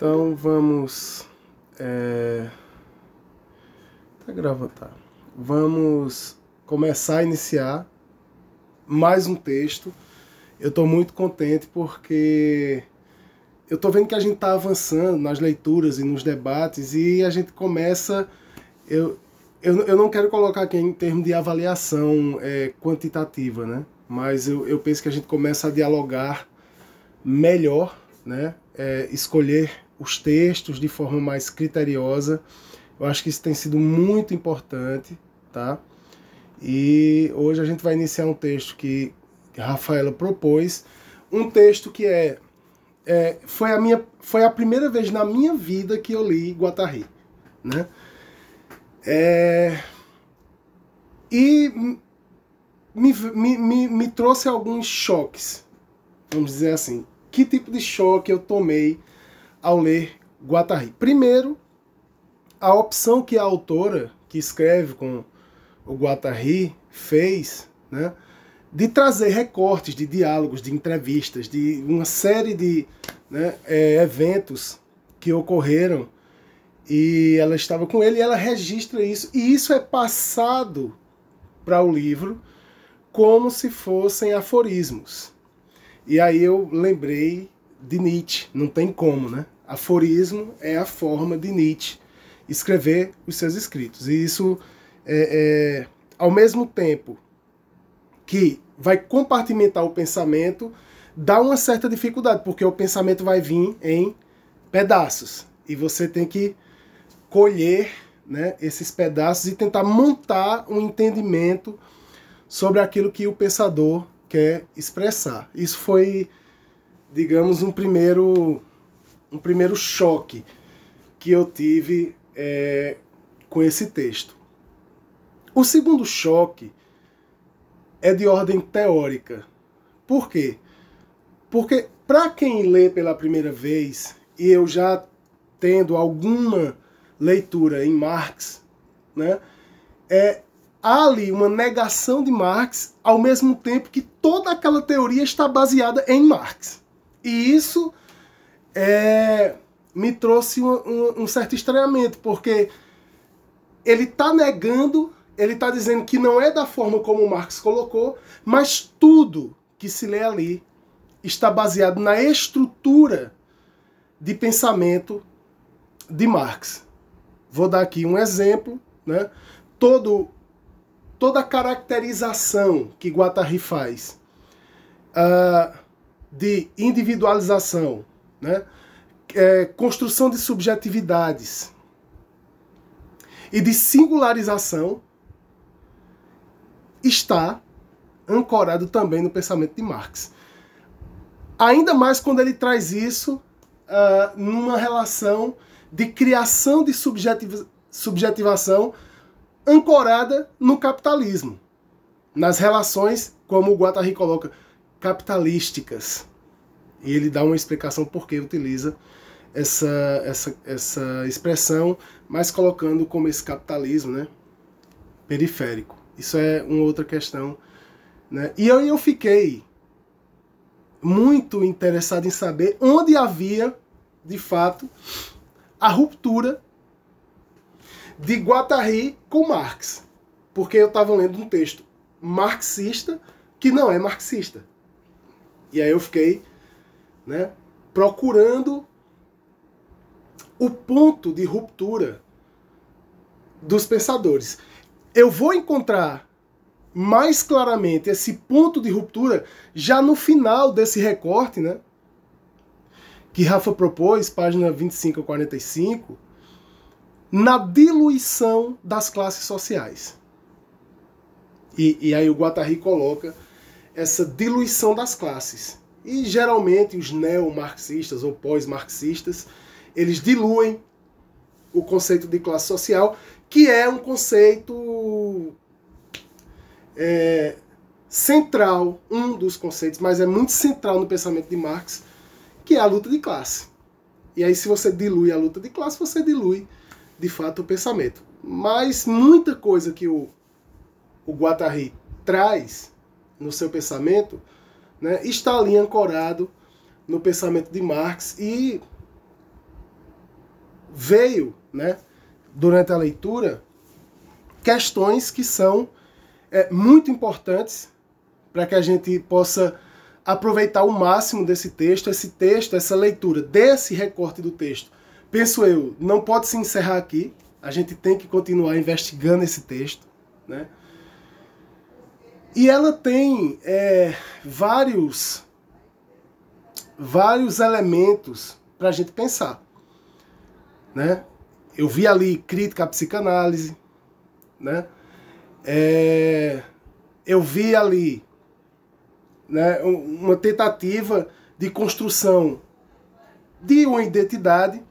Então vamos. É... Tá gravando, tá. Vamos começar a iniciar mais um texto. Eu estou muito contente porque eu estou vendo que a gente está avançando nas leituras e nos debates e a gente começa. Eu, eu, eu não quero colocar aqui em termos de avaliação é, quantitativa, né? mas eu, eu penso que a gente começa a dialogar melhor, né? É, escolher os textos de forma mais criteriosa. Eu acho que isso tem sido muito importante, tá? E hoje a gente vai iniciar um texto que a Rafaela propôs, um texto que é, é foi a minha foi a primeira vez na minha vida que eu li Guattari, né? É, e me, me, me, me trouxe alguns choques, vamos dizer assim. Que tipo de choque eu tomei ao ler Guattari. Primeiro, a opção que a autora que escreve com o Guattari fez, né, de trazer recortes de diálogos, de entrevistas, de uma série de né, é, eventos que ocorreram e ela estava com ele e ela registra isso e isso é passado para o livro como se fossem aforismos. E aí eu lembrei de Nietzsche, não tem como, né? Aforismo é a forma de Nietzsche escrever os seus escritos. E isso, é, é, ao mesmo tempo que vai compartimentar o pensamento, dá uma certa dificuldade, porque o pensamento vai vir em pedaços. E você tem que colher né, esses pedaços e tentar montar um entendimento sobre aquilo que o pensador quer expressar. Isso foi digamos, um primeiro, um primeiro choque que eu tive é, com esse texto. O segundo choque é de ordem teórica. Por quê? Porque para quem lê pela primeira vez, e eu já tendo alguma leitura em Marx, né, é, há ali uma negação de Marx ao mesmo tempo que toda aquela teoria está baseada em Marx. E isso é, me trouxe um, um, um certo estranhamento, porque ele está negando, ele está dizendo que não é da forma como Marx colocou, mas tudo que se lê ali está baseado na estrutura de pensamento de Marx. Vou dar aqui um exemplo, né? Todo, toda a caracterização que Guattari faz. Uh, de individualização, né? É, construção de subjetividades e de singularização está ancorado também no pensamento de Marx. Ainda mais quando ele traz isso uh, numa relação de criação de subjetiv subjetivação ancorada no capitalismo, nas relações, como o Guattari coloca, capitalísticas. E ele dá uma explicação por que utiliza essa, essa, essa expressão, mas colocando como esse capitalismo né, periférico. Isso é uma outra questão. Né? E eu, eu fiquei muito interessado em saber onde havia, de fato, a ruptura de Guattari com Marx. Porque eu estava lendo um texto marxista que não é marxista. E aí eu fiquei né, procurando o ponto de ruptura dos pensadores. Eu vou encontrar mais claramente esse ponto de ruptura já no final desse recorte, né? Que Rafa propôs, página 25 a 45, na diluição das classes sociais. E, e aí o Guattari coloca essa diluição das classes. E geralmente os neo-marxistas ou pós-marxistas, eles diluem o conceito de classe social, que é um conceito é, central, um dos conceitos, mas é muito central no pensamento de Marx, que é a luta de classe. E aí, se você dilui a luta de classe, você dilui, de fato, o pensamento. Mas muita coisa que o, o Guattari traz no seu pensamento, né, está ali ancorado no pensamento de Marx e veio, né, durante a leitura, questões que são é, muito importantes para que a gente possa aproveitar o máximo desse texto, esse texto, essa leitura, desse recorte do texto. Penso eu, não pode se encerrar aqui, a gente tem que continuar investigando esse texto, né? E ela tem é, vários, vários elementos para a gente pensar, né? Eu vi ali crítica à psicanálise, né? É, eu vi ali né, uma tentativa de construção de uma identidade,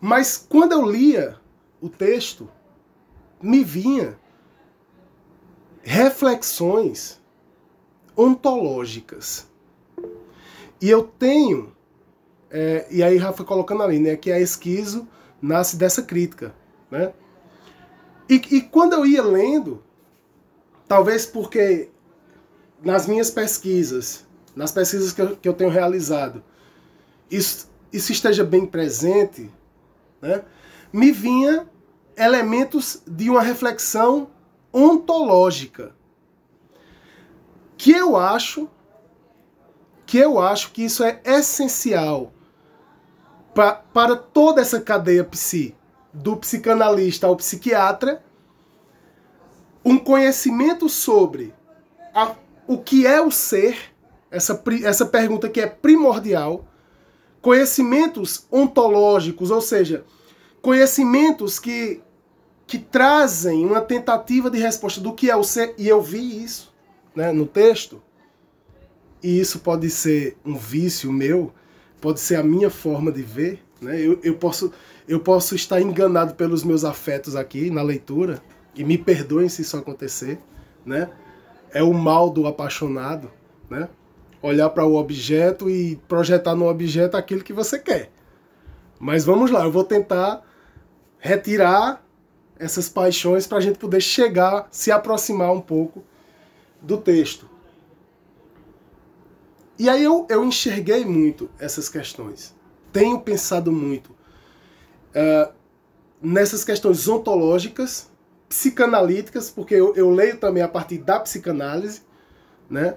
mas quando eu lia o texto, me vinha reflexões ontológicas. E eu tenho, é, e aí Rafa colocando ali, né, que a esquizo nasce dessa crítica, né? E, e quando eu ia lendo, talvez porque nas minhas pesquisas, nas pesquisas que eu, que eu tenho realizado, isso, isso esteja bem presente, né, me vinha elementos de uma reflexão ontológica. Que eu acho que eu acho que isso é essencial pra, para toda essa cadeia psi, do psicanalista ao psiquiatra, um conhecimento sobre a o que é o ser, essa, essa pergunta que é primordial, conhecimentos ontológicos, ou seja, conhecimentos que, que trazem uma tentativa de resposta do que é o ser, e eu vi isso né, no texto, e isso pode ser um vício meu, pode ser a minha forma de ver, né? eu, eu, posso, eu posso estar enganado pelos meus afetos aqui na leitura, e me perdoem se isso acontecer, né? é o mal do apaixonado, né? Olhar para o objeto e projetar no objeto aquilo que você quer. Mas vamos lá, eu vou tentar retirar essas paixões para a gente poder chegar, se aproximar um pouco do texto. E aí eu, eu enxerguei muito essas questões. Tenho pensado muito uh, nessas questões ontológicas psicanalíticas, porque eu, eu leio também a partir da psicanálise, né?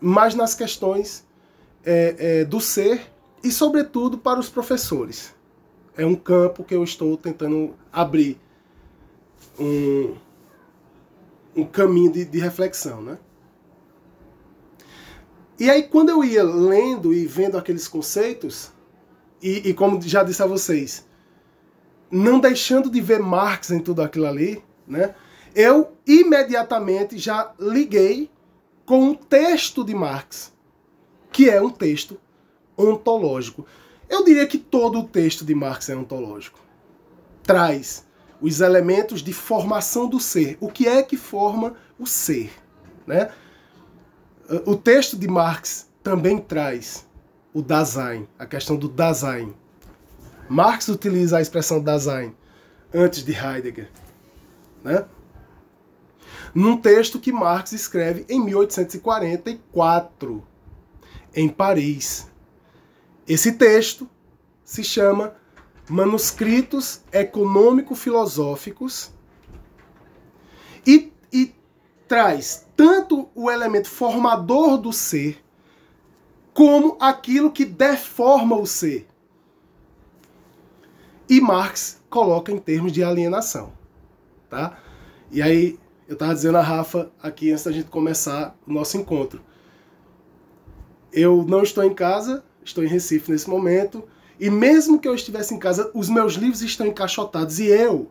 mas nas questões é, é, do ser e, sobretudo, para os professores. É um campo que eu estou tentando abrir um, um caminho de, de reflexão. Né? E aí, quando eu ia lendo e vendo aqueles conceitos, e, e como já disse a vocês, não deixando de ver Marx em tudo aquilo ali, né? Eu imediatamente já liguei com um texto de Marx, que é um texto ontológico. Eu diria que todo o texto de Marx é ontológico. Traz os elementos de formação do ser. O que é que forma o ser, né? O texto de Marx também traz o Dasein, a questão do Dasein, Marx utiliza a expressão Dasein antes de Heidegger, né? Num texto que Marx escreve em 1844, em Paris. Esse texto se chama Manuscritos Econômico-Filosóficos e, e traz tanto o elemento formador do ser como aquilo que deforma o ser e Marx coloca em termos de alienação. Tá? E aí, eu estava dizendo a Rafa aqui antes da gente começar o nosso encontro. Eu não estou em casa, estou em Recife nesse momento, e mesmo que eu estivesse em casa, os meus livros estão encaixotados e eu,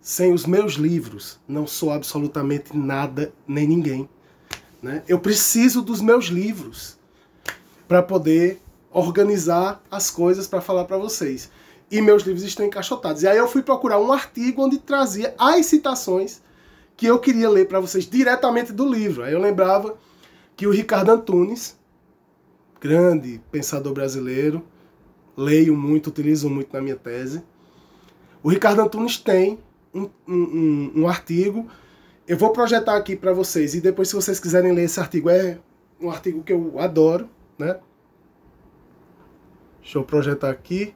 sem os meus livros, não sou absolutamente nada nem ninguém. Né? Eu preciso dos meus livros para poder organizar as coisas para falar para vocês e meus livros estão encaixotados. E aí eu fui procurar um artigo onde trazia as citações que eu queria ler para vocês diretamente do livro. Aí eu lembrava que o Ricardo Antunes, grande pensador brasileiro, leio muito, utilizo muito na minha tese. O Ricardo Antunes tem um, um, um artigo. Eu vou projetar aqui para vocês e depois, se vocês quiserem ler esse artigo, é um artigo que eu adoro, né? Deixa eu projetar aqui.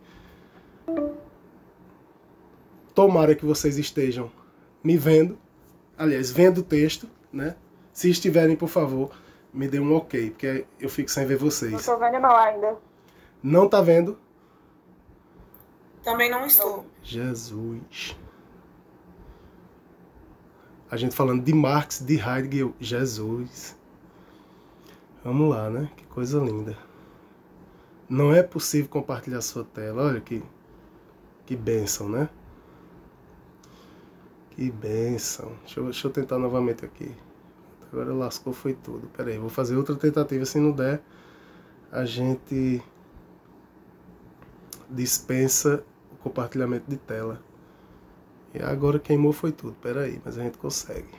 tomara que vocês estejam me vendo, aliás, vendo o texto, né? Se estiverem, por favor, me dê um ok, porque eu fico sem ver vocês. Não tô vendo não ainda. Não tá vendo? Também não estou. Jesus. A gente falando de Marx, de Heidegger, Jesus. Vamos lá, né? Que coisa linda. Não é possível compartilhar sua tela. Olha que, que bênção, né? Que bênção. Deixa eu, deixa eu tentar novamente aqui. Agora lascou foi tudo. Pera aí, vou fazer outra tentativa. Se não der, a gente dispensa o compartilhamento de tela. E agora queimou foi tudo. Pera aí, mas a gente consegue.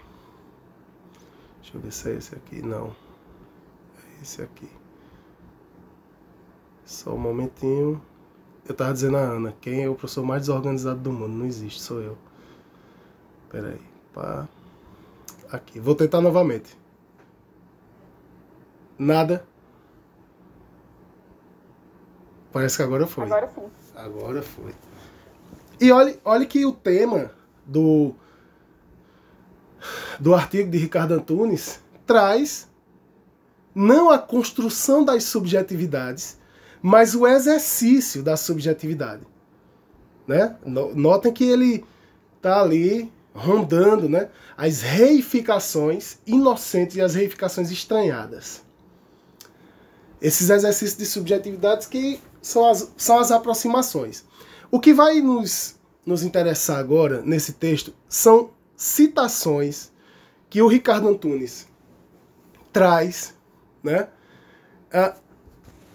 Deixa eu ver se é esse aqui. Não. É esse aqui. Só um momentinho. Eu tava dizendo a Ana, quem é o professor mais desorganizado do mundo? Não existe, sou eu. Pera aí. Pá. Aqui. Vou tentar novamente. Nada. Parece que agora foi. Agora sim. Agora foi. E olhe, olhe que o tema do, do artigo de Ricardo Antunes traz não a construção das subjetividades, mas o exercício da subjetividade. Né? Notem que ele está ali rondando né, as reificações inocentes e as reificações estranhadas. Esses exercícios de subjetividades que são as, são as aproximações. O que vai nos, nos interessar agora nesse texto são citações que o Ricardo Antunes traz né,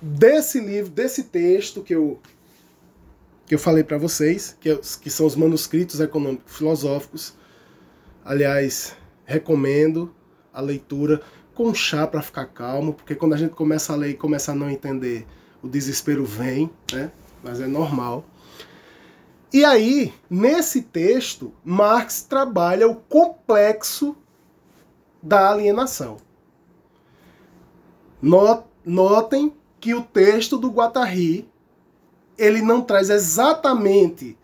desse livro, desse texto que eu, que eu falei para vocês, que, que são os manuscritos econômicos filosóficos. Aliás, recomendo a leitura com chá para ficar calmo, porque quando a gente começa a ler e começa a não entender, o desespero vem, né? Mas é normal. E aí, nesse texto, Marx trabalha o complexo da alienação. Notem que o texto do Guattari ele não traz exatamente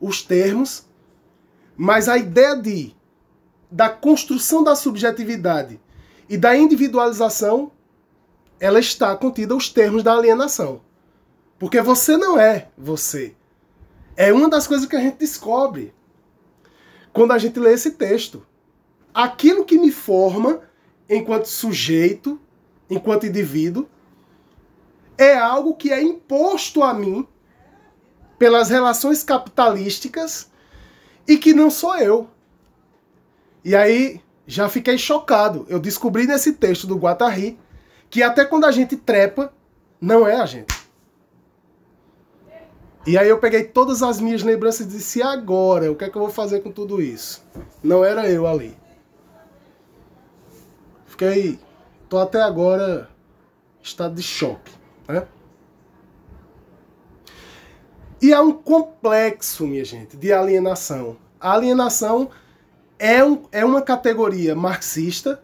os termos, mas a ideia de da construção da subjetividade e da individualização ela está contida os termos da alienação. Porque você não é você. É uma das coisas que a gente descobre quando a gente lê esse texto. Aquilo que me forma enquanto sujeito, enquanto indivíduo, é algo que é imposto a mim pelas relações capitalísticas e que não sou eu. E aí já fiquei chocado. Eu descobri nesse texto do Guattari que até quando a gente trepa, não é a gente. E aí eu peguei todas as minhas lembranças e disse, agora? O que é que eu vou fazer com tudo isso? Não era eu ali. Fiquei. tô até agora estado de choque. Né? E há um complexo, minha gente, de alienação. A alienação é, um, é uma categoria marxista,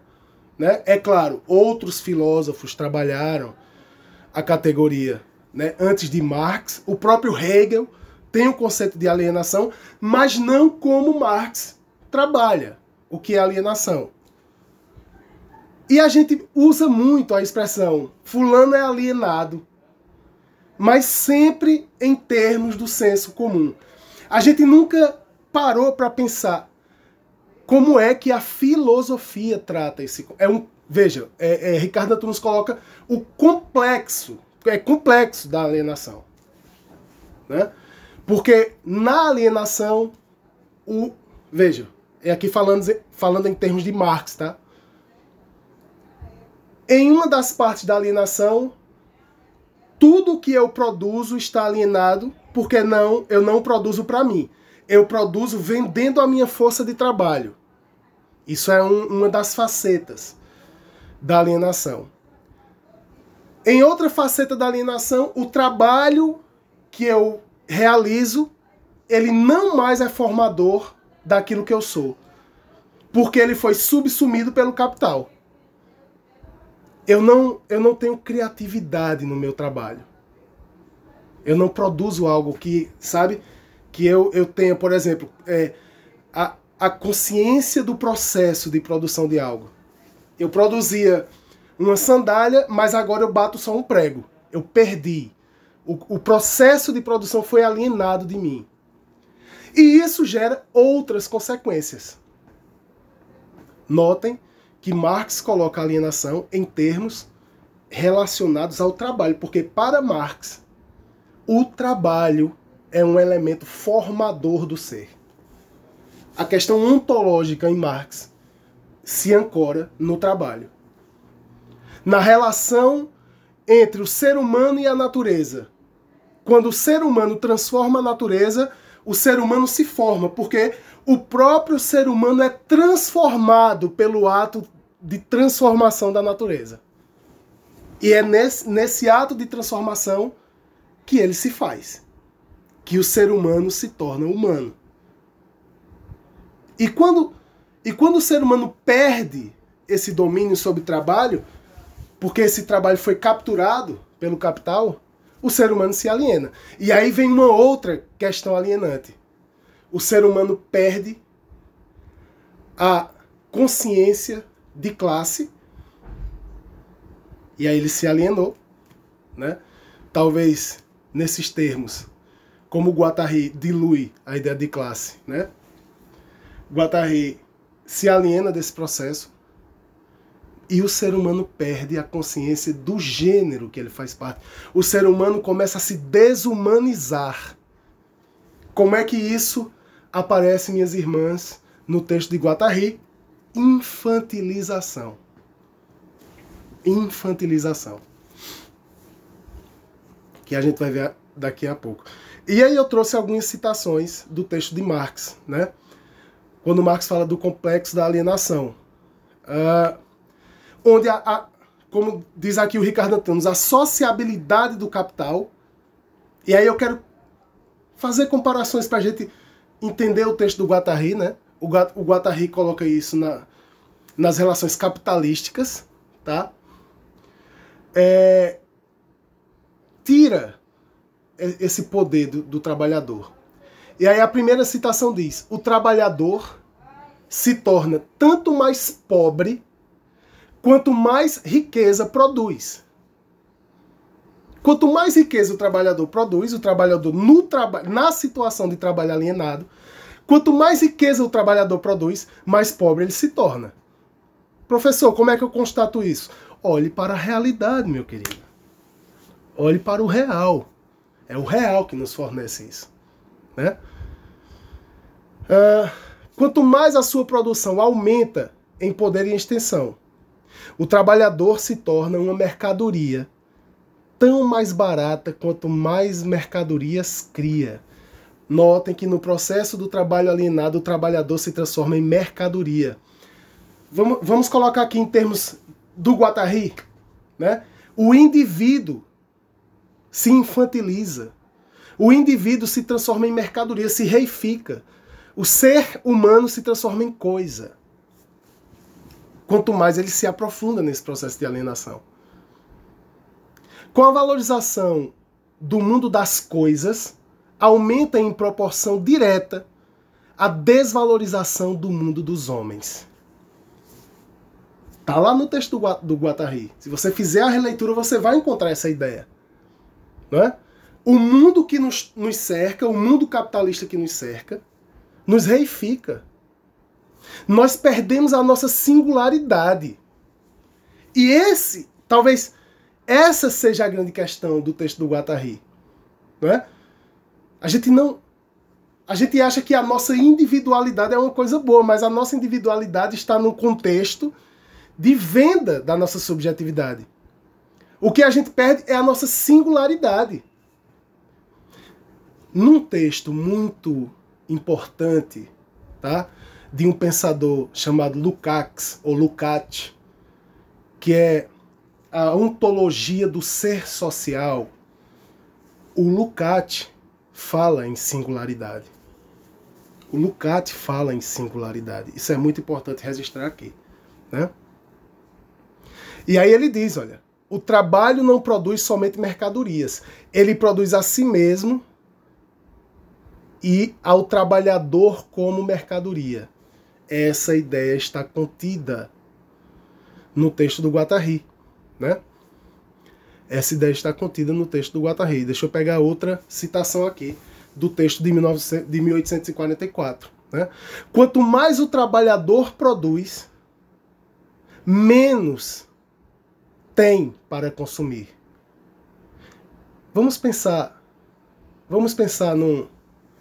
né? É claro, outros filósofos trabalharam a categoria né, antes de Marx. O próprio Hegel tem o conceito de alienação, mas não como Marx trabalha o que é alienação. E a gente usa muito a expressão fulano é alienado, mas sempre em termos do senso comum. A gente nunca parou para pensar como é que a filosofia trata esse. É um, veja, é, é, Ricardo Antunes coloca o complexo é complexo da alienação. Né? Porque na alienação, o. Veja, é aqui falando, falando em termos de Marx, tá? Em uma das partes da alienação, tudo que eu produzo está alienado, porque não, eu não produzo para mim. Eu produzo vendendo a minha força de trabalho. Isso é um, uma das facetas da alienação. Em outra faceta da alienação, o trabalho que eu realizo, ele não mais é formador daquilo que eu sou. Porque ele foi subsumido pelo capital. Eu não, eu não tenho criatividade no meu trabalho. Eu não produzo algo que, sabe, que eu, eu tenha, por exemplo, é, a, a consciência do processo de produção de algo. Eu produzia uma sandália, mas agora eu bato só um prego. Eu perdi. O, o processo de produção foi alienado de mim. E isso gera outras consequências. Notem que Marx coloca a alienação em termos relacionados ao trabalho, porque para Marx o trabalho é um elemento formador do ser. A questão ontológica em Marx se ancora no trabalho. Na relação entre o ser humano e a natureza. Quando o ser humano transforma a natureza, o ser humano se forma, porque o próprio ser humano é transformado pelo ato de transformação da natureza. E é nesse, nesse ato de transformação que ele se faz. Que o ser humano se torna humano. E quando, e quando o ser humano perde esse domínio sobre o trabalho, porque esse trabalho foi capturado pelo capital, o ser humano se aliena. E aí vem uma outra questão alienante. O ser humano perde a consciência de classe e aí ele se alienou, né? Talvez nesses termos, como Guattari dilui a ideia de classe, né? Guattari se aliena desse processo e o ser humano perde a consciência do gênero que ele faz parte. O ser humano começa a se desumanizar. Como é que isso aparece, minhas irmãs, no texto de Guattari? Infantilização infantilização. Que a gente vai ver daqui a pouco. E aí eu trouxe algumas citações do texto de Marx, né? Quando Marx fala do complexo da alienação. Uh, onde, a, a, como diz aqui o Ricardo Antunes, a sociabilidade do capital. E aí eu quero fazer comparações para a gente entender o texto do Guattari, né? O, o Guattari coloca isso na, nas relações capitalísticas, tá? é, tira esse poder do, do trabalhador. E aí a primeira citação diz: o trabalhador se torna tanto mais pobre quanto mais riqueza produz. Quanto mais riqueza o trabalhador produz, o trabalhador no traba na situação de trabalho alienado, quanto mais riqueza o trabalhador produz, mais pobre ele se torna. Professor, como é que eu constato isso? Olhe para a realidade, meu querido. Olhe para o real. É o real que nos fornece isso. Né? Ah, quanto mais a sua produção aumenta em poder e extensão, o trabalhador se torna uma mercadoria tão mais barata quanto mais mercadorias cria. Notem que no processo do trabalho alienado, o trabalhador se transforma em mercadoria. Vamos, vamos colocar aqui em termos do Guattari, né? O indivíduo se infantiliza. O indivíduo se transforma em mercadoria, se reifica. O ser humano se transforma em coisa. Quanto mais ele se aprofunda nesse processo de alienação. Com a valorização do mundo das coisas, aumenta em proporção direta a desvalorização do mundo dos homens. Tá lá no texto do, Guattari. Se você fizer a releitura, você vai encontrar essa ideia. Não é? O mundo que nos, nos cerca, o mundo capitalista que nos cerca, nos reifica. Nós perdemos a nossa singularidade. E esse, talvez essa seja a grande questão do texto do Guattari. Não é? A gente não. A gente acha que a nossa individualidade é uma coisa boa, mas a nossa individualidade está no contexto de venda da nossa subjetividade. O que a gente perde é a nossa singularidade. Num texto muito importante, tá? De um pensador chamado Lukács ou Lukács, que é a ontologia do ser social. O Lukács fala em singularidade. O Lukács fala em singularidade. Isso é muito importante registrar aqui, né? E aí ele diz, olha, o trabalho não produz somente mercadorias, ele produz a si mesmo e ao trabalhador como mercadoria. Essa ideia está contida no texto do Guattari, né? Essa ideia está contida no texto do Guattari. Deixa eu pegar outra citação aqui do texto de, 1900, de 1844. Né? Quanto mais o trabalhador produz, menos tem para consumir. Vamos pensar, vamos pensar no,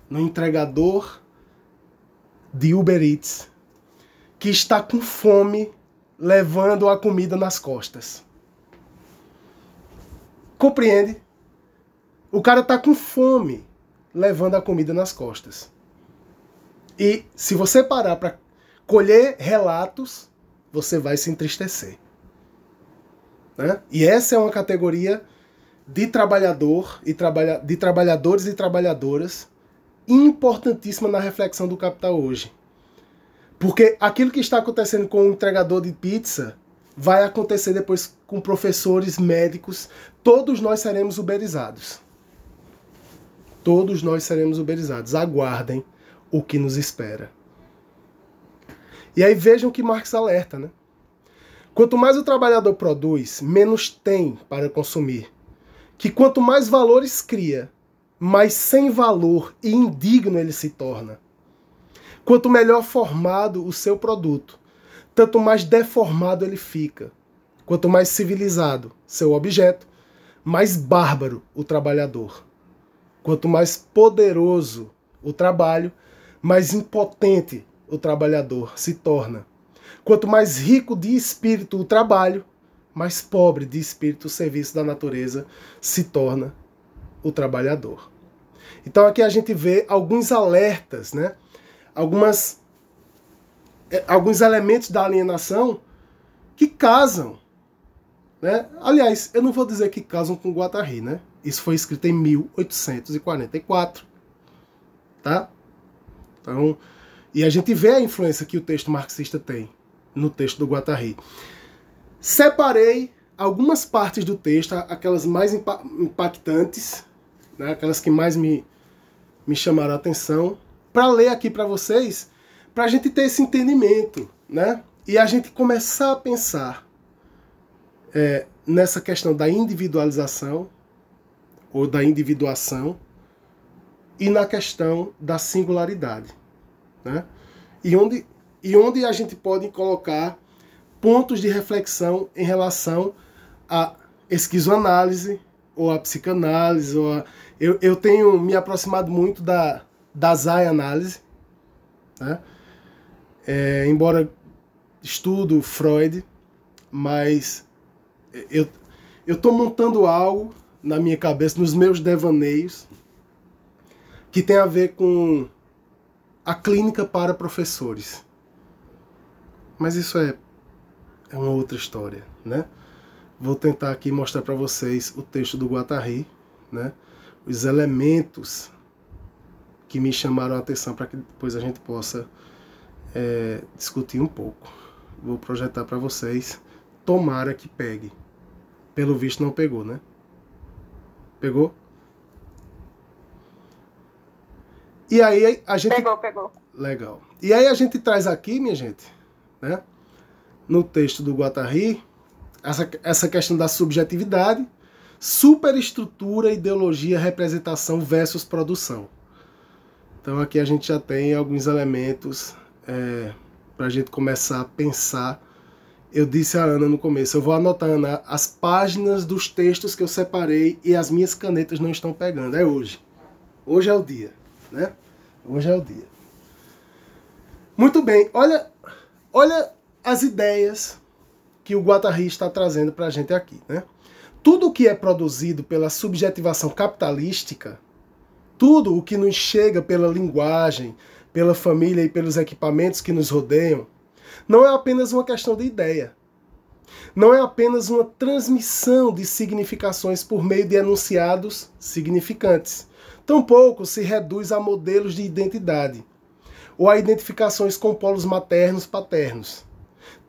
no entregador de Uber Eats que está com fome levando a comida nas costas. Compreende? O cara tá com fome, levando a comida nas costas. E se você parar para colher relatos, você vai se entristecer. Né? E essa é uma categoria de trabalhador e trabalha, de trabalhadores e trabalhadoras importantíssima na reflexão do capital hoje. Porque aquilo que está acontecendo com o entregador de pizza vai acontecer depois com professores, médicos, todos nós seremos uberizados. Todos nós seremos uberizados. Aguardem o que nos espera. E aí vejam que Marx alerta, né? Quanto mais o trabalhador produz, menos tem para consumir. Que quanto mais valores cria, mais sem valor e indigno ele se torna. Quanto melhor formado o seu produto, tanto mais deformado ele fica. Quanto mais civilizado seu objeto, mais bárbaro o trabalhador. Quanto mais poderoso o trabalho, mais impotente o trabalhador se torna. Quanto mais rico de espírito o trabalho, mais pobre de espírito o serviço da natureza se torna o trabalhador. Então aqui a gente vê alguns alertas, né? Algumas é, alguns elementos da alienação que casam. Né? Aliás, eu não vou dizer que casam com Guattari, né? Isso foi escrito em 1844. Tá? Então, e a gente vê a influência que o texto marxista tem no texto do Guattari. Separei algumas partes do texto, aquelas mais impactantes, né? aquelas que mais me, me chamaram a atenção, para ler aqui para vocês para a gente ter esse entendimento, né? E a gente começar a pensar é, nessa questão da individualização ou da individuação e na questão da singularidade, né? E onde, e onde a gente pode colocar pontos de reflexão em relação à esquizoanálise ou à psicanálise. Ou a, eu, eu tenho me aproximado muito da, da Zay-análise, né? É, embora estudo Freud, mas eu estou montando algo na minha cabeça, nos meus devaneios, que tem a ver com a clínica para professores. Mas isso é, é uma outra história, né? Vou tentar aqui mostrar para vocês o texto do Guattari, né? Os elementos que me chamaram a atenção para que depois a gente possa é, discutir um pouco. Vou projetar para vocês. Tomara que pegue. Pelo visto não pegou, né? Pegou? E aí a gente. Pegou, pegou. Legal. E aí a gente traz aqui, minha gente, né? No texto do Guattari, essa, essa questão da subjetividade, superestrutura, ideologia, representação versus produção. Então aqui a gente já tem alguns elementos é, para a gente começar a pensar. Eu disse a Ana no começo, eu vou anotando Ana, as páginas dos textos que eu separei e as minhas canetas não estão pegando. É hoje. Hoje é o dia, né? Hoje é o dia. Muito bem, olha, olha as ideias que o Guattari está trazendo para a gente aqui, né? Tudo que é produzido pela subjetivação capitalística, tudo o que nos chega pela linguagem, pela família e pelos equipamentos que nos rodeiam, não é apenas uma questão de ideia. Não é apenas uma transmissão de significações por meio de enunciados significantes. Tampouco se reduz a modelos de identidade ou a identificações com polos maternos paternos.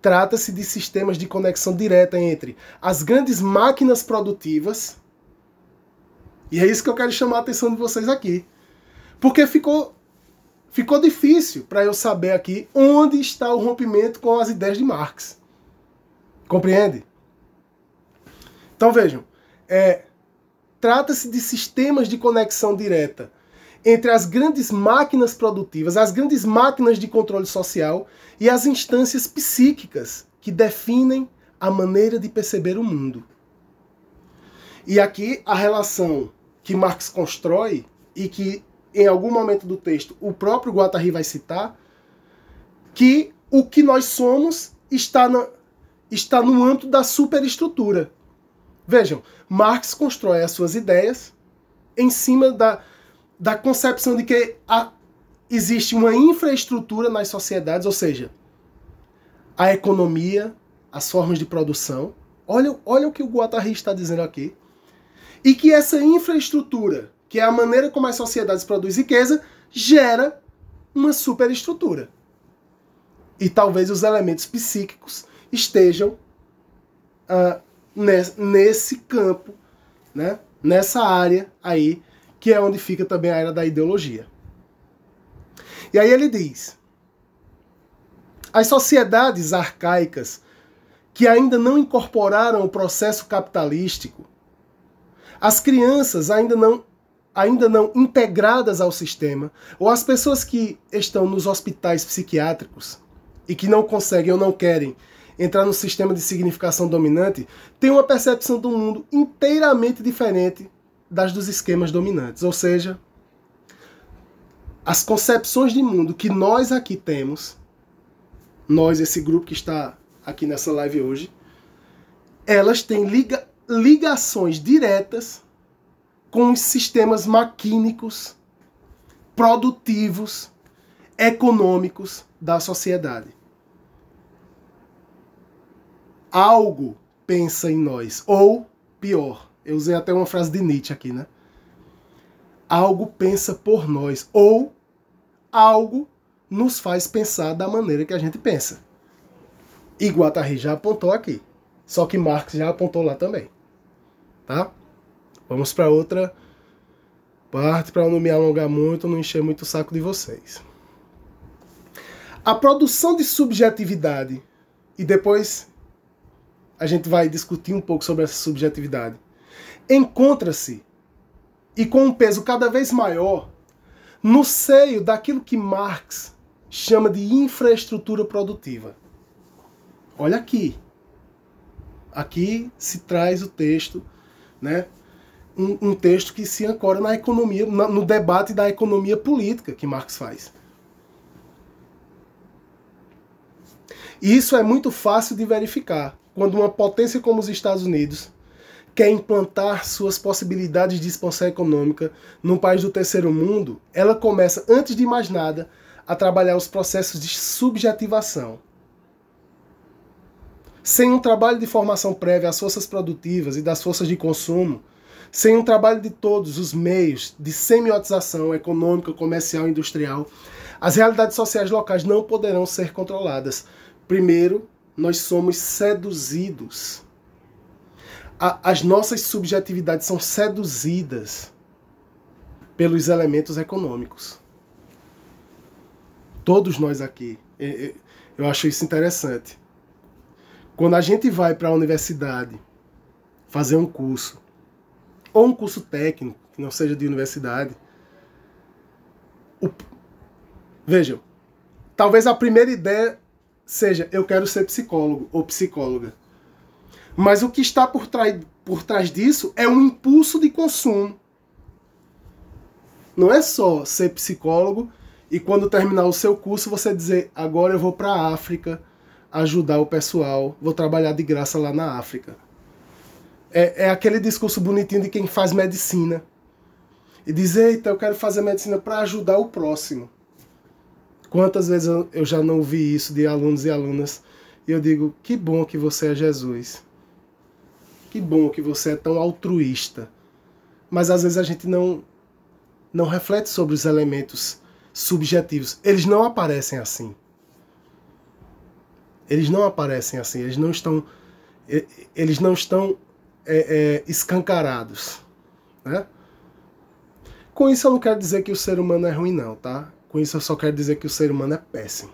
Trata-se de sistemas de conexão direta entre as grandes máquinas produtivas, e é isso que eu quero chamar a atenção de vocês aqui Porque ficou ficou difícil para eu saber aqui onde está o rompimento com as ideias de Marx. Compreende? Então vejam, é, trata-se de sistemas de conexão direta entre as grandes máquinas produtivas, as grandes máquinas de controle social e as instâncias psíquicas que definem a maneira de perceber o mundo. E aqui a relação que Marx constrói e que em algum momento do texto o próprio Guattari vai citar, que o que nós somos está, na, está no âmbito da superestrutura. Vejam, Marx constrói as suas ideias em cima da, da concepção de que a, existe uma infraestrutura nas sociedades, ou seja, a economia, as formas de produção. Olha, olha o que o Guattari está dizendo aqui. E que essa infraestrutura, que é a maneira como as sociedades produzem riqueza, gera uma superestrutura. E talvez os elementos psíquicos estejam uh, nesse campo, né? nessa área aí que é onde fica também a era da ideologia. E aí ele diz: as sociedades arcaicas que ainda não incorporaram o processo capitalístico, as crianças ainda não ainda não integradas ao sistema, ou as pessoas que estão nos hospitais psiquiátricos e que não conseguem ou não querem entrar no sistema de significação dominante, têm uma percepção do mundo inteiramente diferente das dos esquemas dominantes. Ou seja, as concepções de mundo que nós aqui temos, nós, esse grupo que está aqui nessa live hoje, elas têm liga, ligações diretas com os sistemas maquínicos, produtivos, econômicos da sociedade. Algo pensa em nós, ou pior, eu usei até uma frase de Nietzsche aqui, né? Algo pensa por nós, ou algo nos faz pensar da maneira que a gente pensa. E Guattari já apontou aqui. Só que Marx já apontou lá também. Tá? Vamos para outra parte para não me alongar muito, não encher muito o saco de vocês. A produção de subjetividade e depois a gente vai discutir um pouco sobre essa subjetividade encontra-se, e com um peso cada vez maior, no seio daquilo que Marx chama de infraestrutura produtiva. Olha aqui. Aqui se traz o texto, né? Um, um texto que se ancora na economia, no debate da economia política que Marx faz. E isso é muito fácil de verificar. Quando uma potência como os Estados Unidos quer implantar suas possibilidades de expansão econômica num país do terceiro mundo, ela começa, antes de mais nada, a trabalhar os processos de subjetivação. Sem um trabalho de formação prévia às forças produtivas e das forças de consumo, sem um trabalho de todos os meios de semiotização econômica, comercial e industrial, as realidades sociais locais não poderão ser controladas. Primeiro, nós somos seduzidos a, as nossas subjetividades são seduzidas pelos elementos econômicos. Todos nós aqui. Eu acho isso interessante. Quando a gente vai para a universidade fazer um curso, ou um curso técnico, que não seja de universidade, o... vejam, talvez a primeira ideia seja eu quero ser psicólogo ou psicóloga. Mas o que está por, por trás disso é um impulso de consumo. Não é só ser psicólogo e quando terminar o seu curso você dizer: agora eu vou para a África ajudar o pessoal, vou trabalhar de graça lá na África. É, é aquele discurso bonitinho de quem faz medicina. E diz: eita, eu quero fazer medicina para ajudar o próximo. Quantas vezes eu já não ouvi isso de alunos e alunas? E eu digo: que bom que você é Jesus. Que bom que você é tão altruísta. Mas às vezes a gente não não reflete sobre os elementos subjetivos. Eles não aparecem assim. Eles não aparecem assim. Eles não estão eles não estão é, é, escancarados, né? Com isso eu não quero dizer que o ser humano é ruim, não, tá? Com isso eu só quero dizer que o ser humano é péssimo.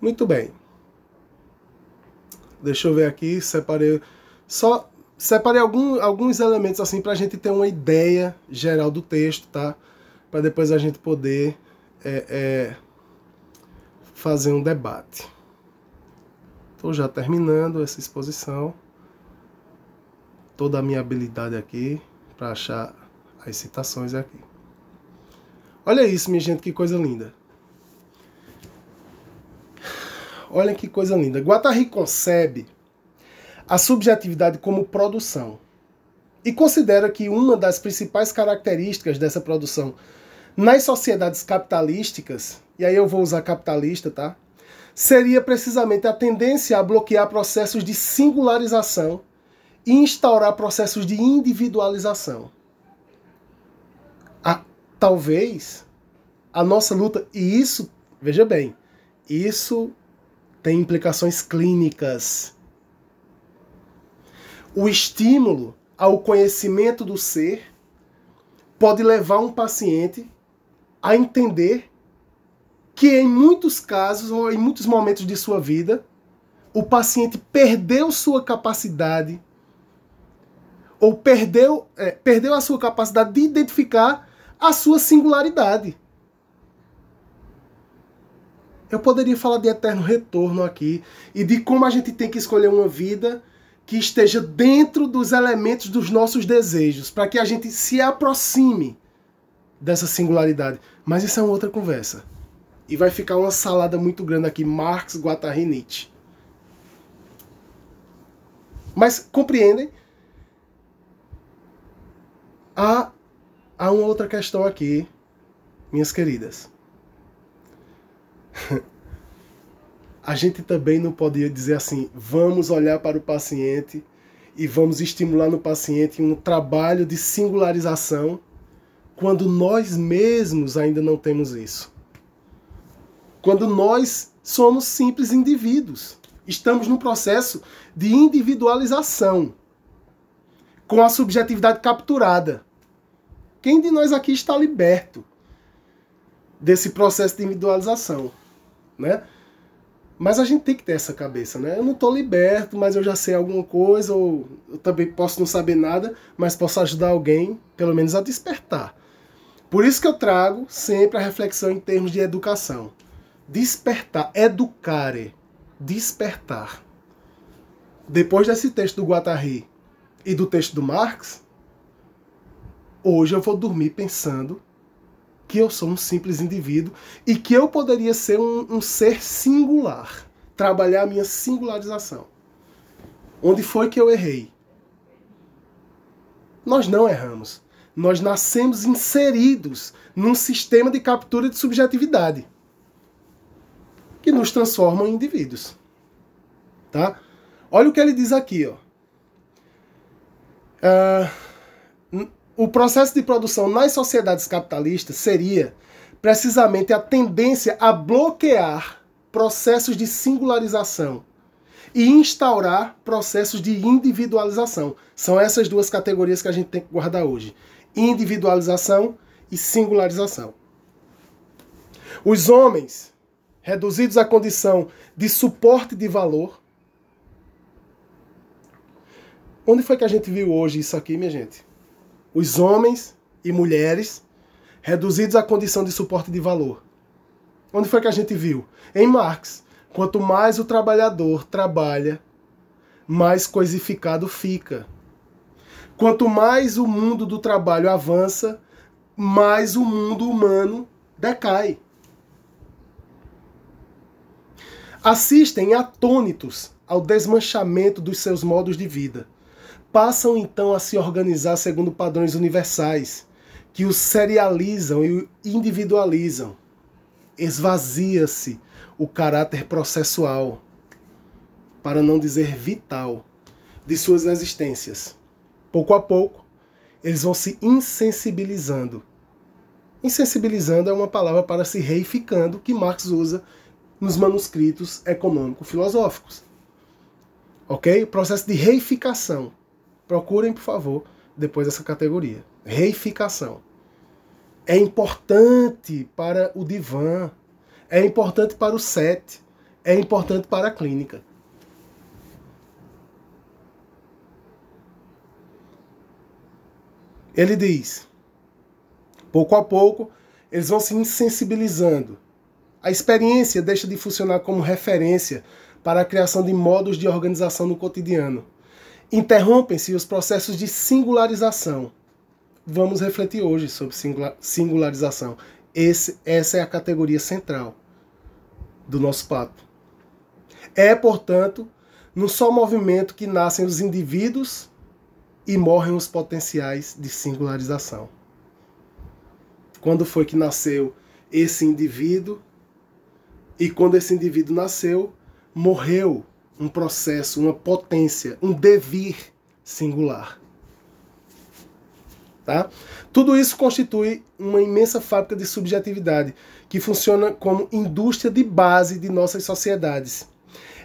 Muito bem. Deixa eu ver aqui, separei. Só separei algum, alguns elementos assim para a gente ter uma ideia geral do texto, tá? Para depois a gente poder é, é, fazer um debate. Estou já terminando essa exposição. Toda a minha habilidade aqui para achar as citações aqui. Olha isso, minha gente, que coisa linda. Olha que coisa linda. Guattari concebe a subjetividade como produção e considera que uma das principais características dessa produção nas sociedades capitalísticas, e aí eu vou usar capitalista, tá? Seria precisamente a tendência a bloquear processos de singularização e instaurar processos de individualização. A, talvez a nossa luta, e isso, veja bem, isso tem implicações clínicas. O estímulo ao conhecimento do ser pode levar um paciente a entender que em muitos casos ou em muitos momentos de sua vida, o paciente perdeu sua capacidade ou perdeu, é, perdeu a sua capacidade de identificar a sua singularidade. Eu poderia falar de eterno retorno aqui e de como a gente tem que escolher uma vida que esteja dentro dos elementos dos nossos desejos, para que a gente se aproxime dessa singularidade. Mas isso é uma outra conversa. E vai ficar uma salada muito grande aqui, Marx, Guattari Nietzsche. Mas compreendem? Há, há uma outra questão aqui, minhas queridas. a gente também não pode dizer assim, vamos olhar para o paciente e vamos estimular no paciente um trabalho de singularização quando nós mesmos ainda não temos isso. Quando nós somos simples indivíduos. Estamos num processo de individualização, com a subjetividade capturada. Quem de nós aqui está liberto desse processo de individualização? né? Mas a gente tem que ter essa cabeça, né? Eu não estou liberto, mas eu já sei alguma coisa, ou eu também posso não saber nada, mas posso ajudar alguém, pelo menos, a despertar. Por isso que eu trago sempre a reflexão em termos de educação. Despertar, educare, despertar. Depois desse texto do Guattari e do texto do Marx, hoje eu vou dormir pensando que eu sou um simples indivíduo e que eu poderia ser um, um ser singular, trabalhar a minha singularização. Onde foi que eu errei? Nós não erramos. Nós nascemos inseridos num sistema de captura de subjetividade que nos transforma em indivíduos. Tá? Olha o que ele diz aqui, ó. Uh, o processo de produção nas sociedades capitalistas seria precisamente a tendência a bloquear processos de singularização e instaurar processos de individualização. São essas duas categorias que a gente tem que guardar hoje: individualização e singularização. Os homens, reduzidos à condição de suporte de valor. Onde foi que a gente viu hoje isso aqui, minha gente? os homens e mulheres reduzidos à condição de suporte de valor. Onde foi que a gente viu? Em Marx. Quanto mais o trabalhador trabalha, mais coisificado fica. Quanto mais o mundo do trabalho avança, mais o mundo humano decai. Assistem atônitos ao desmanchamento dos seus modos de vida passam então a se organizar segundo padrões universais, que os serializam e individualizam. Esvazia-se o caráter processual, para não dizer vital, de suas existências. Pouco a pouco, eles vão se insensibilizando. Insensibilizando é uma palavra para se reificando que Marx usa nos manuscritos econômico-filosóficos. Ok? Processo de reificação Procurem, por favor, depois dessa categoria. Reificação. É importante para o divã, é importante para o set, é importante para a clínica. Ele diz: pouco a pouco, eles vão se insensibilizando. A experiência deixa de funcionar como referência para a criação de modos de organização no cotidiano. Interrompem-se os processos de singularização. Vamos refletir hoje sobre singularização. Esse, essa é a categoria central do nosso papo. É, portanto, no só movimento que nascem os indivíduos e morrem os potenciais de singularização. Quando foi que nasceu esse indivíduo? E quando esse indivíduo nasceu, morreu um processo, uma potência, um devir singular. Tá? Tudo isso constitui uma imensa fábrica de subjetividade que funciona como indústria de base de nossas sociedades.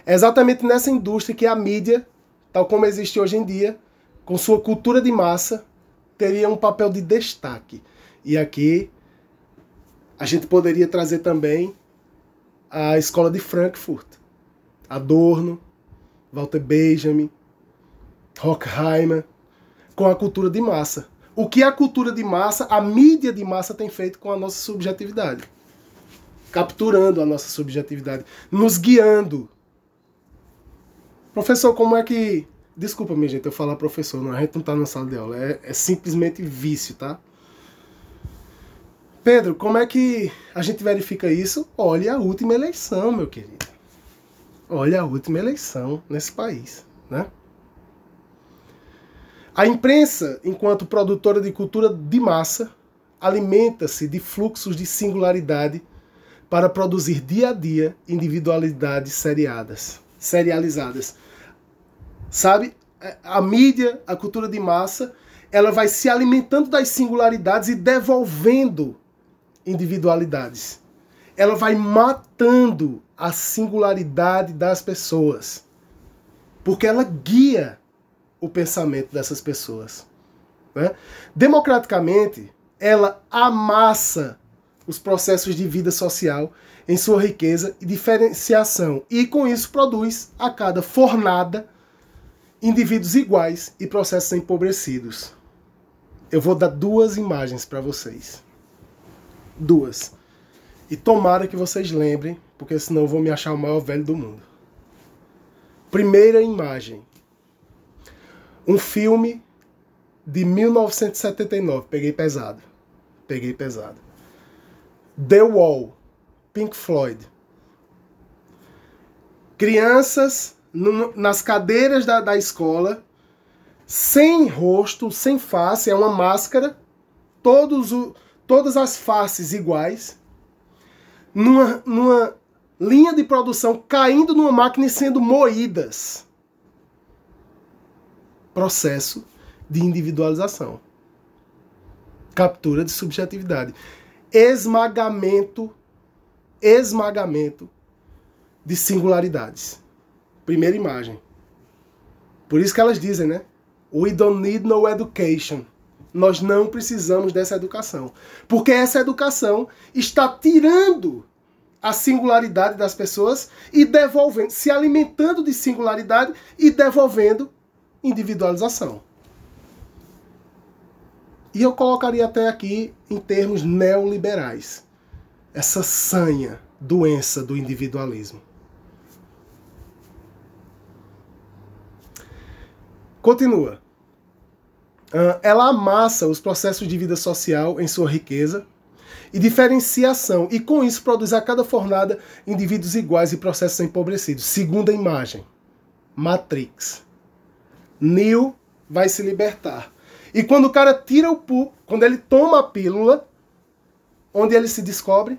É exatamente nessa indústria que a mídia, tal como existe hoje em dia, com sua cultura de massa, teria um papel de destaque. E aqui a gente poderia trazer também a escola de Frankfurt, Adorno, Walter Benjamin, Horkheimer, com a cultura de massa. O que a cultura de massa, a mídia de massa tem feito com a nossa subjetividade? Capturando a nossa subjetividade, nos guiando. Professor, como é que Desculpa, minha gente, eu falar professor, não, a gente não tá na sala de aula, é, é simplesmente vício, tá? Pedro, como é que a gente verifica isso? Olha a última eleição, meu querido. Olha a última eleição nesse país, né? A imprensa, enquanto produtora de cultura de massa, alimenta-se de fluxos de singularidade para produzir dia a dia individualidades seriadas, serializadas sabe? É, a mídia, a cultura de massa, ela vai se alimentando das singularidades e devolvendo individualidades. Ela vai matando a singularidade das pessoas. Porque ela guia o pensamento dessas pessoas. Né? Democraticamente, ela amassa os processos de vida social em sua riqueza e diferenciação, e com isso produz a cada fornada indivíduos iguais e processos empobrecidos. Eu vou dar duas imagens para vocês. Duas. E tomara que vocês lembrem, porque senão eu vou me achar o maior velho do mundo. Primeira imagem. Um filme de 1979. Peguei pesado. Peguei pesado. The Wall. Pink Floyd. Crianças no, nas cadeiras da, da escola, sem rosto, sem face, é uma máscara, todos o, todas as faces iguais, numa, numa linha de produção caindo numa máquina e sendo moídas. Processo de individualização. Captura de subjetividade. Esmagamento, esmagamento de singularidades. Primeira imagem. Por isso que elas dizem, né? We don't need no education. Nós não precisamos dessa educação. Porque essa educação está tirando a singularidade das pessoas e devolvendo, se alimentando de singularidade e devolvendo individualização. E eu colocaria até aqui em termos neoliberais essa sanha, doença do individualismo. Continua. Ela amassa os processos de vida social em sua riqueza e diferenciação, e com isso produz a cada fornada indivíduos iguais e processos empobrecidos. Segunda imagem: Matrix. Neo vai se libertar. E quando o cara tira o pu, quando ele toma a pílula, onde ele se descobre,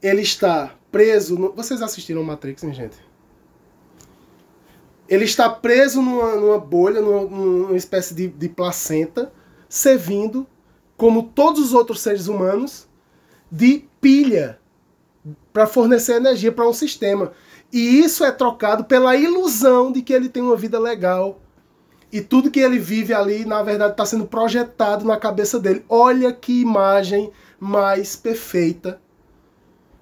ele está preso. No... Vocês assistiram Matrix, hein, gente? Ele está preso numa, numa bolha, numa, numa espécie de, de placenta, servindo, como todos os outros seres humanos, de pilha para fornecer energia para um sistema. E isso é trocado pela ilusão de que ele tem uma vida legal e tudo que ele vive ali, na verdade, está sendo projetado na cabeça dele. Olha que imagem mais perfeita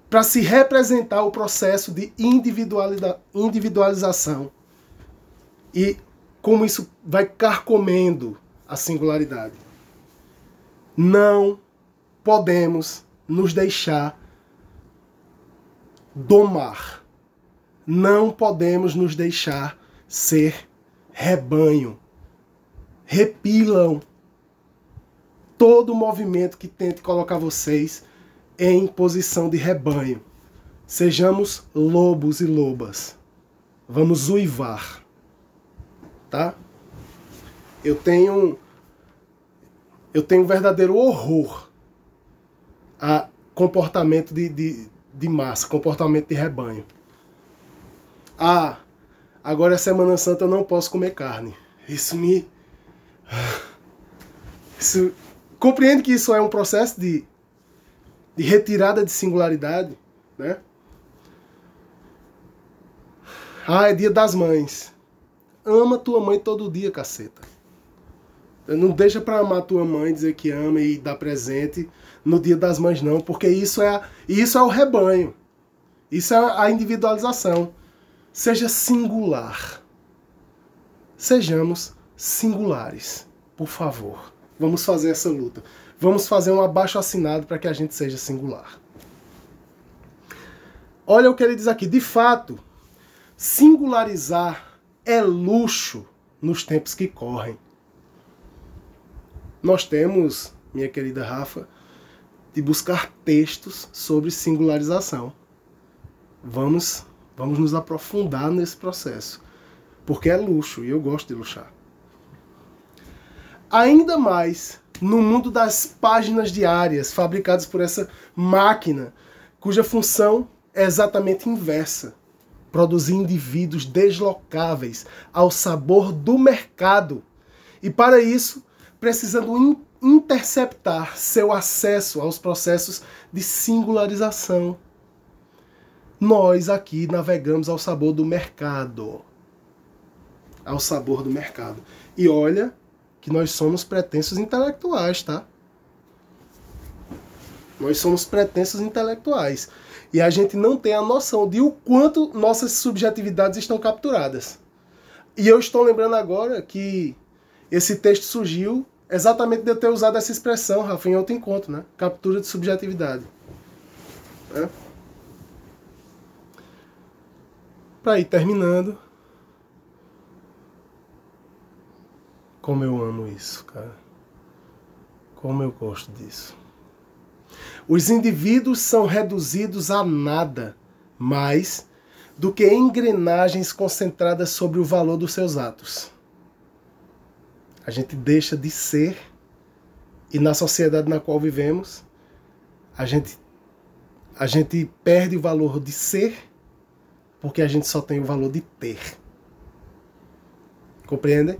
para se representar o processo de individualização e como isso vai carcomendo a singularidade. Não podemos nos deixar domar. Não podemos nos deixar ser rebanho. Repilam todo movimento que tente colocar vocês em posição de rebanho. Sejamos lobos e lobas. Vamos uivar. Tá? Eu tenho eu tenho um verdadeiro horror a comportamento de, de, de massa, comportamento de rebanho. Ah, agora é Semana Santa eu não posso comer carne. Isso me. Isso... Compreende que isso é um processo de, de retirada de singularidade, né? Ah, é dia das mães. Ama tua mãe todo dia, caceta. Não deixa pra amar tua mãe, dizer que ama e dar presente no dia das mães, não, porque isso é, isso é o rebanho. Isso é a individualização. Seja singular. Sejamos singulares, por favor. Vamos fazer essa luta. Vamos fazer um abaixo assinado para que a gente seja singular. Olha o que ele diz aqui. De fato, singularizar é luxo nos tempos que correm. Nós temos, minha querida Rafa, de buscar textos sobre singularização. Vamos Vamos nos aprofundar nesse processo. Porque é luxo e eu gosto de luxar. Ainda mais no mundo das páginas diárias fabricadas por essa máquina, cuja função é exatamente inversa produzir indivíduos deslocáveis ao sabor do mercado. E para isso, precisando in interceptar seu acesso aos processos de singularização nós aqui navegamos ao sabor do mercado. Ao sabor do mercado. E olha que nós somos pretensos intelectuais, tá? Nós somos pretensos intelectuais. E a gente não tem a noção de o quanto nossas subjetividades estão capturadas. E eu estou lembrando agora que esse texto surgiu exatamente de eu ter usado essa expressão, Rafa, em outro encontro, né? Captura de subjetividade. É? Para ir terminando. Como eu amo isso, cara. Como eu gosto disso. Os indivíduos são reduzidos a nada mais do que engrenagens concentradas sobre o valor dos seus atos. A gente deixa de ser e na sociedade na qual vivemos, a gente a gente perde o valor de ser porque a gente só tem o valor de ter. Compreendem?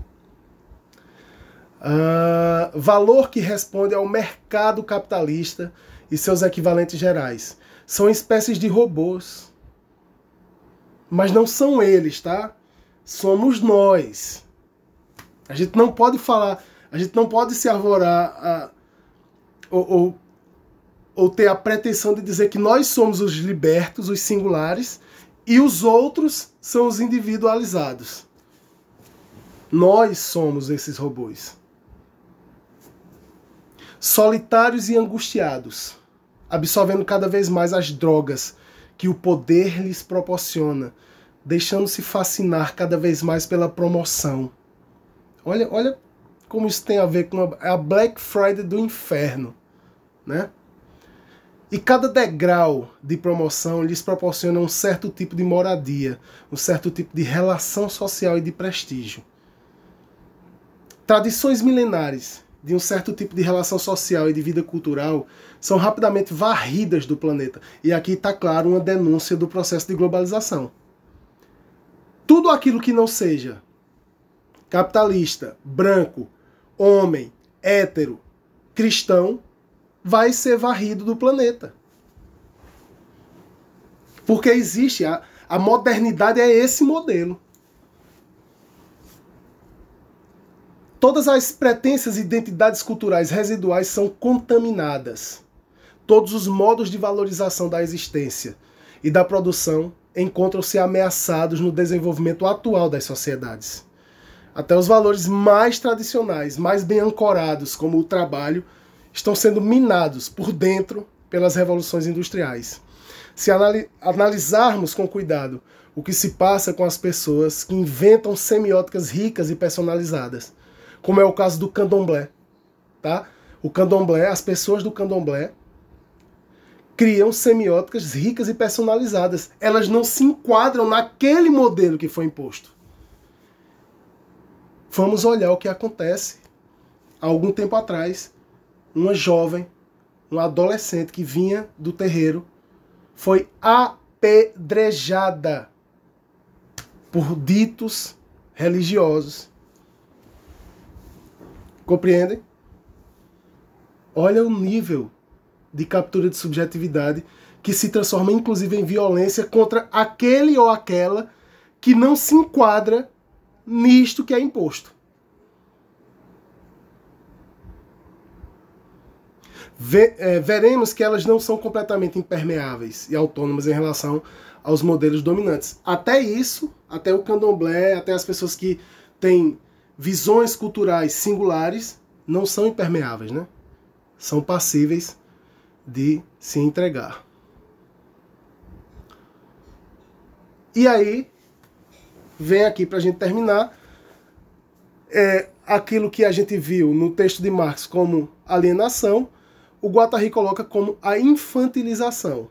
Uh, valor que responde ao mercado capitalista e seus equivalentes gerais. São espécies de robôs. Mas não são eles, tá? Somos nós. A gente não pode falar, a gente não pode se arvorar a, ou, ou, ou ter a pretensão de dizer que nós somos os libertos, os singulares, e os outros são os individualizados. Nós somos esses robôs. Solitários e angustiados, absorvendo cada vez mais as drogas que o poder lhes proporciona, deixando-se fascinar cada vez mais pela promoção. Olha, olha como isso tem a ver com a, a Black Friday do inferno, né? E cada degrau de promoção lhes proporciona um certo tipo de moradia, um certo tipo de relação social e de prestígio. Tradições milenares de um certo tipo de relação social e de vida cultural são rapidamente varridas do planeta. E aqui está claro uma denúncia do processo de globalização. Tudo aquilo que não seja capitalista, branco, homem, hétero, cristão, vai ser varrido do planeta. Porque existe, a, a modernidade é esse modelo. Todas as pretensas identidades culturais residuais são contaminadas. Todos os modos de valorização da existência e da produção encontram-se ameaçados no desenvolvimento atual das sociedades. Até os valores mais tradicionais, mais bem ancorados, como o trabalho, estão sendo minados por dentro pelas revoluções industriais. Se analisarmos com cuidado o que se passa com as pessoas que inventam semióticas ricas e personalizadas, como é o caso do candomblé, tá? O candomblé, as pessoas do candomblé criam semióticas ricas e personalizadas. Elas não se enquadram naquele modelo que foi imposto. Vamos olhar o que acontece. Há algum tempo atrás, uma jovem, uma adolescente que vinha do terreiro, foi apedrejada por ditos religiosos. Compreendem? Olha o nível de captura de subjetividade que se transforma inclusive em violência contra aquele ou aquela que não se enquadra nisto que é imposto. é, veremos que elas não são completamente impermeáveis e autônomas em relação aos modelos dominantes. Até isso, até o candomblé, até as pessoas que têm visões culturais singulares, não são impermeáveis, né? São passíveis de se entregar. E aí, vem aqui para a gente terminar, é, aquilo que a gente viu no texto de Marx como alienação, o Guattari coloca como a infantilização.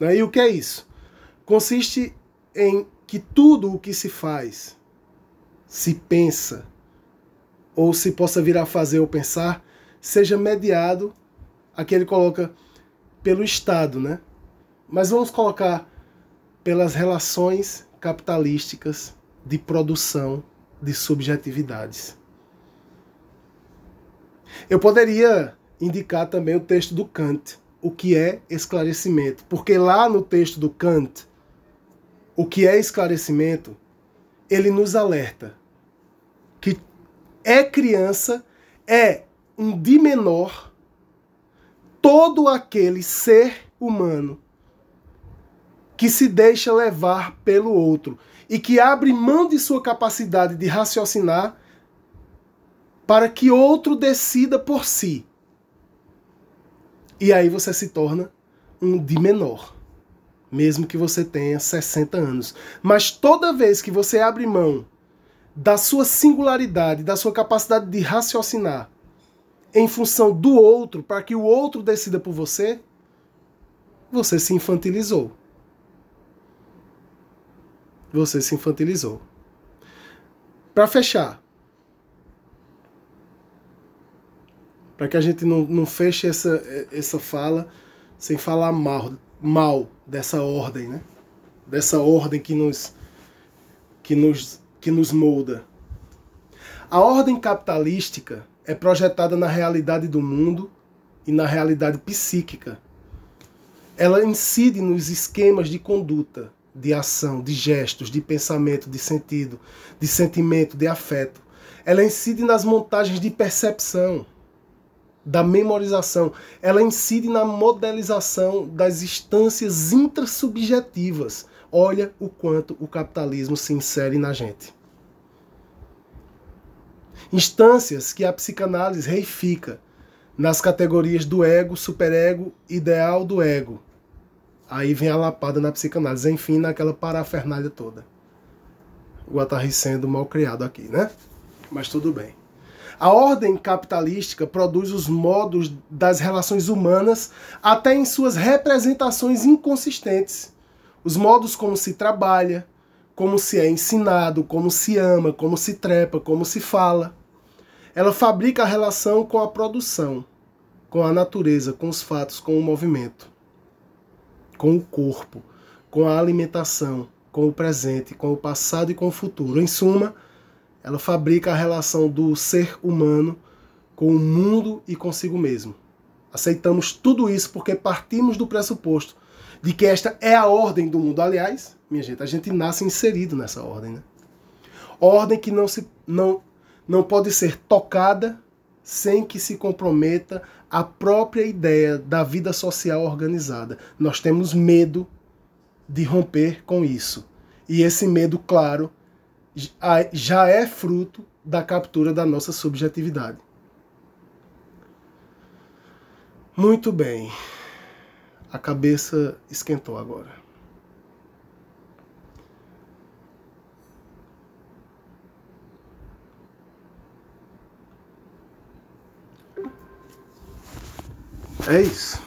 Né? E o que é isso? Consiste em que tudo o que se faz, se pensa, ou se possa vir a fazer ou pensar, seja mediado, aqui ele coloca pelo Estado, né? Mas vamos colocar pelas relações capitalísticas de produção de subjetividades. Eu poderia indicar também o texto do Kant, o que é esclarecimento, porque lá no texto do Kant, o que é esclarecimento, ele nos alerta que é criança, é um de menor todo aquele ser humano que se deixa levar pelo outro e que abre mão de sua capacidade de raciocinar para que outro decida por si. E aí você se torna um de menor, mesmo que você tenha 60 anos. Mas toda vez que você abre mão da sua singularidade, da sua capacidade de raciocinar em função do outro, para que o outro decida por você, você se infantilizou você se infantilizou. Para fechar, para que a gente não, não feche essa, essa fala sem falar mal, mal dessa ordem, né? Dessa ordem que nos, que nos, que nos molda. A ordem capitalística é projetada na realidade do mundo e na realidade psíquica. Ela incide nos esquemas de conduta, de ação, de gestos, de pensamento, de sentido, de sentimento, de afeto. Ela incide nas montagens de percepção, da memorização. Ela incide na modelização das instâncias intrasubjetivas. Olha o quanto o capitalismo se insere na gente. Instâncias que a psicanálise reifica nas categorias do ego, superego, ideal do ego, Aí vem a lapada na psicanálise, enfim, naquela parafernália toda. O sendo mal criado aqui, né? Mas tudo bem. A ordem capitalística produz os modos das relações humanas até em suas representações inconsistentes. Os modos como se trabalha, como se é ensinado, como se ama, como se trepa, como se fala. Ela fabrica a relação com a produção, com a natureza, com os fatos, com o movimento com o corpo, com a alimentação, com o presente, com o passado e com o futuro. Em suma, ela fabrica a relação do ser humano com o mundo e consigo mesmo. Aceitamos tudo isso porque partimos do pressuposto de que esta é a ordem do mundo. Aliás, minha gente, a gente nasce inserido nessa ordem, né? Ordem que não se não não pode ser tocada sem que se comprometa a própria ideia da vida social organizada. Nós temos medo de romper com isso. E esse medo, claro, já é fruto da captura da nossa subjetividade. Muito bem. A cabeça esquentou agora. É isso.